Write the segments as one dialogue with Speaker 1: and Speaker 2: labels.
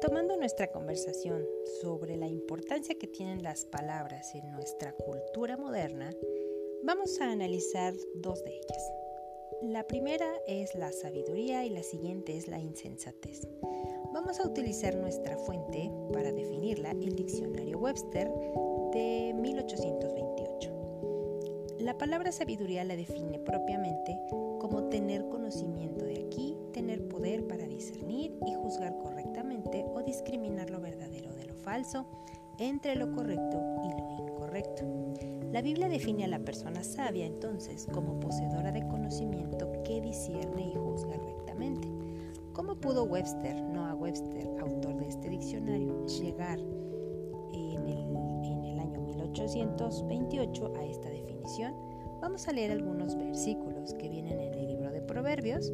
Speaker 1: Retomando nuestra conversación sobre la importancia que tienen las palabras en nuestra cultura moderna, vamos a analizar dos de ellas. La primera es la sabiduría y la siguiente es la insensatez. Vamos a utilizar nuestra fuente para definirla, el diccionario Webster de 1828. La palabra sabiduría la define propiamente como tener conocimiento de aquí, tener poder para discernir y juzgar correctamente o discriminar lo verdadero de lo falso, entre lo correcto y lo incorrecto. La Biblia define a la persona sabia entonces como poseedora de conocimiento que discierne y juzga rectamente. ¿Cómo pudo Webster, Noah Webster, autor de este diccionario, llegar en el, año 1828 a esta definición? Vamos a leer algunos versículos que vienen en el libro de Proverbios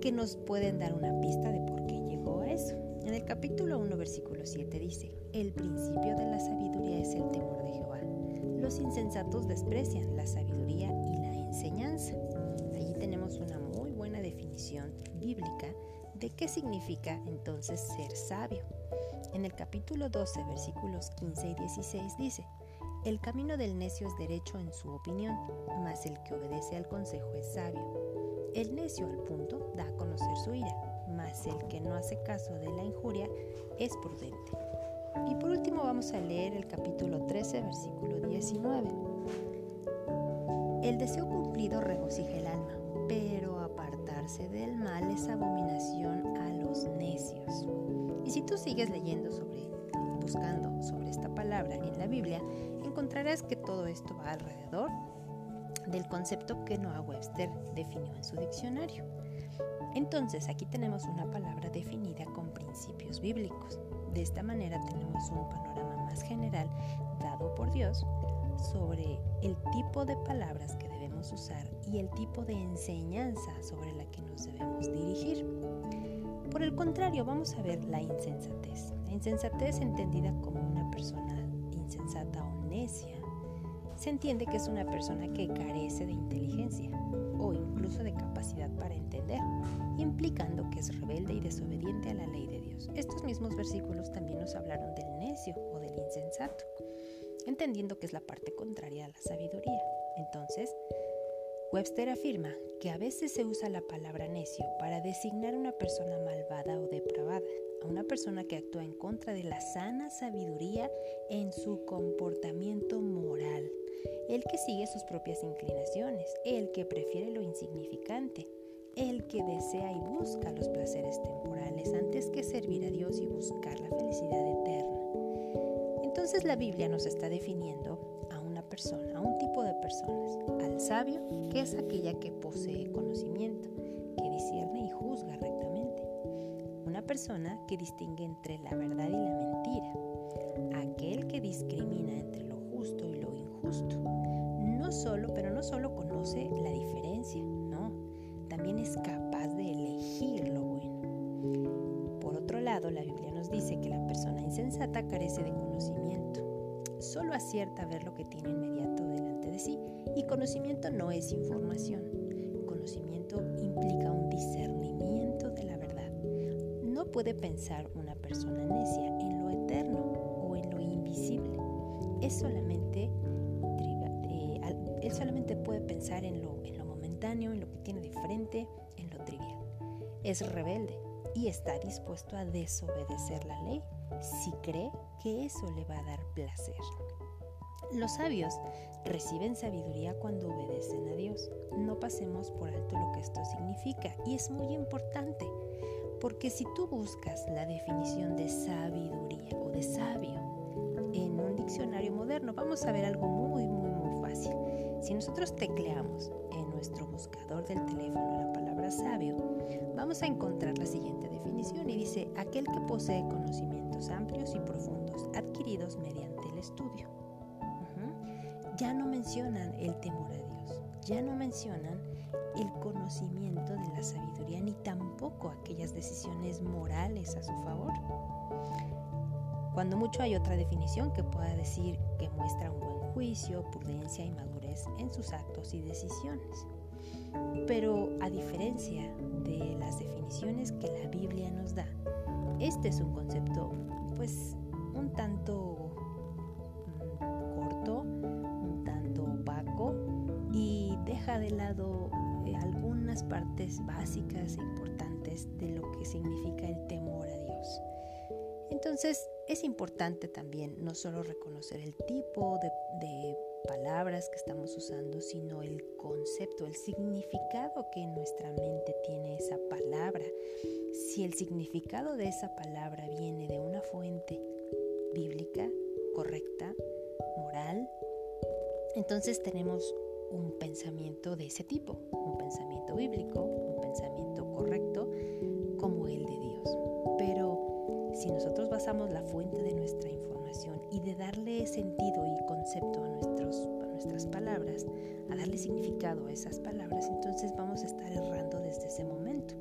Speaker 1: que nos pueden dar una pista de por qué llegó a eso. En el capítulo 1, versículo 7 dice, el principio de la sabiduría es el temor de Jehová. Los insensatos desprecian la sabiduría y la enseñanza. Allí tenemos una muy buena definición bíblica de qué significa entonces ser sabio. En el capítulo 12, versículos 15 y 16 dice, el camino del necio es derecho en su opinión, mas el que obedece al consejo es sabio. El necio al punto da a conocer su ira, mas el que no hace caso de la injuria es prudente. Y por último vamos a leer el capítulo 13, versículo 19. El deseo cumplido regocija el alma, pero apartarse del mal es abominación a los necios. Y si tú sigues leyendo sobre, buscando sobre esta palabra en la Biblia, encontrarás que todo esto va alrededor del concepto que Noah Webster definió en su diccionario. Entonces aquí tenemos una palabra definida con principios bíblicos. De esta manera tenemos un panorama más general dado por Dios sobre el tipo de palabras que debemos usar y el tipo de enseñanza sobre la que nos debemos dirigir. Por el contrario, vamos a ver la insensatez. La insensatez entendida como una persona insensata o necia se entiende que es una persona que carece de inteligencia o incluso de capacidad para entender, implicando que es rebelde y desobediente a la ley de Dios. Estos mismos versículos también nos hablaron del necio o del insensato, entendiendo que es la parte contraria a la sabiduría. Entonces, Webster afirma que a veces se usa la palabra necio para designar a una persona malvada o depravada, a una persona que actúa en contra de la sana sabiduría en su comportamiento el que sigue sus propias inclinaciones, el que prefiere lo insignificante, el que desea y busca los placeres temporales antes que servir a Dios y buscar la felicidad eterna. Entonces la Biblia nos está definiendo persona, a un tipo de personas. Al sabio, que es aquella que posee conocimiento, que discierne y juzga rectamente. Una persona que distingue entre la verdad y la mentira. Aquel que discrimina entre lo justo y lo injusto. Solo, pero no solo conoce la diferencia, no, también es capaz de elegir lo bueno. Por otro lado, la Biblia nos dice que la persona insensata carece de conocimiento solo acierta a ver lo que tiene inmediato delante de sí y conocimiento no es información. Conocimiento implica un discernimiento de la verdad. No puede pensar una persona necia en lo eterno o en lo invisible. Es solamente, él solamente puede pensar en lo, en lo momentáneo, en lo que tiene de frente, en lo trivial. Es rebelde y está dispuesto a desobedecer la ley si cree que eso le va a dar placer. Los sabios reciben sabiduría cuando obedecen a Dios. No pasemos por alto lo que esto significa y es muy importante, porque si tú buscas la definición de sabiduría o de sabio en un diccionario moderno, vamos a ver algo muy, muy. Si nosotros tecleamos en nuestro buscador del teléfono la palabra sabio, vamos a encontrar la siguiente definición y dice aquel que posee conocimientos amplios y profundos adquiridos mediante el estudio. Ya no mencionan el temor a Dios, ya no mencionan el conocimiento de la sabiduría ni tampoco aquellas decisiones morales a su favor. Cuando mucho hay otra definición que pueda decir que muestra un buen juicio, prudencia y madurez en sus actos y decisiones. Pero a diferencia de las definiciones que la Biblia nos da, este es un concepto pues un tanto mm, corto, un tanto opaco y deja de lado eh, algunas partes básicas e importantes de lo que significa el temor a Dios. Entonces es importante también no solo reconocer el tipo de, de palabras que estamos usando, sino el concepto, el significado que en nuestra mente tiene esa palabra. Si el significado de esa palabra viene de una fuente bíblica, correcta, moral, entonces tenemos un pensamiento de ese tipo, un pensamiento bíblico, un pensamiento correcto como el de Dios. Pero si nosotros basamos la fuente de nuestra información y de darle sentido y concepto a, nuestros, a nuestras palabras, a darle significado a esas palabras, entonces vamos a estar errando desde ese momento.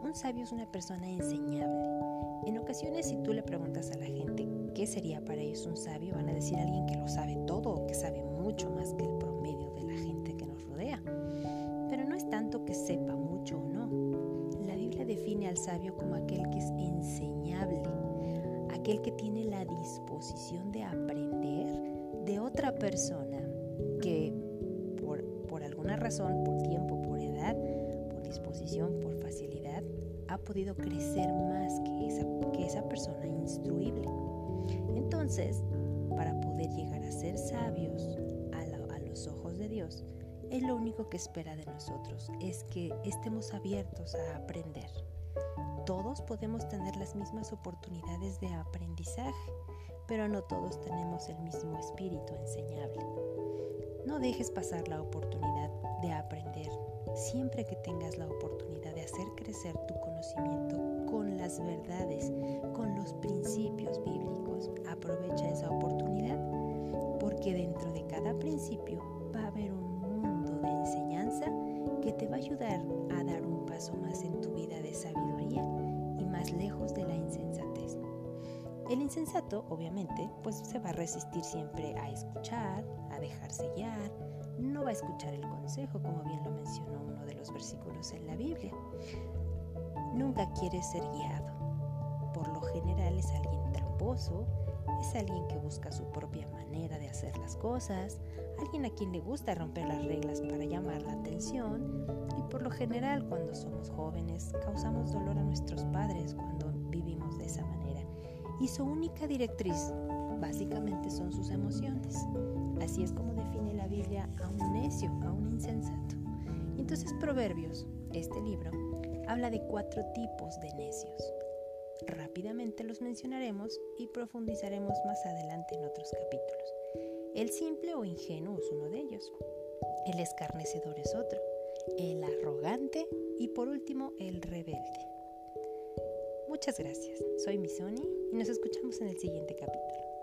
Speaker 1: Un sabio es una persona enseñable. En ocasiones si tú le preguntas a la gente qué sería para ellos un sabio, van a decir alguien que lo sabe todo o que sabe mucho más que el promedio de la gente que nos rodea. Pero no es tanto que sepa mucho o no. La Biblia define al sabio como aquel que es enseñable, aquel que tiene la disposición de aprender de otra persona que por, por alguna razón, por tiempo, por edad, por disposición, por facilidad, ha podido crecer más que esa, que esa persona instruible. Entonces, para poder llegar a ser sabios a, a los ojos de Dios, es lo único que espera de nosotros, es que estemos abiertos a aprender. Todos podemos tener las mismas oportunidades de aprendizaje, pero no todos tenemos el mismo espíritu enseñable. No dejes pasar la oportunidad de aprender siempre que tengas la oportunidad de hacer crecer tu conocimiento con las verdades, con los principios bíblicos. Aprovecha esa oportunidad porque dentro de cada principio va a haber un mundo de enseñanza que te va a ayudar a dar un paso más en tu vida de sabiduría y más lejos de la insensatez. El insensato, obviamente, pues se va a resistir siempre a escuchar, a dejarse guiar, no va a escuchar el consejo, como bien lo mencionó uno de los versículos en la Biblia. Nunca quiere ser guiado. Por lo general es alguien tramposo, es alguien que busca su propia manera de hacer las cosas, alguien a quien le gusta romper las reglas para llamar la atención y por lo general cuando somos jóvenes causamos dolor a nuestros padres cuando vivimos de esa manera y su única directriz básicamente son sus emociones. Así es como define la Biblia a un necio, a un insensato. Entonces Proverbios, este libro, habla de cuatro tipos de necios. Rápidamente los mencionaremos y profundizaremos más adelante en otros capítulos. El simple o ingenuo es uno de ellos. El escarnecedor es otro. El arrogante y por último el rebelde. Muchas gracias. Soy Misoni y nos escuchamos en el siguiente capítulo.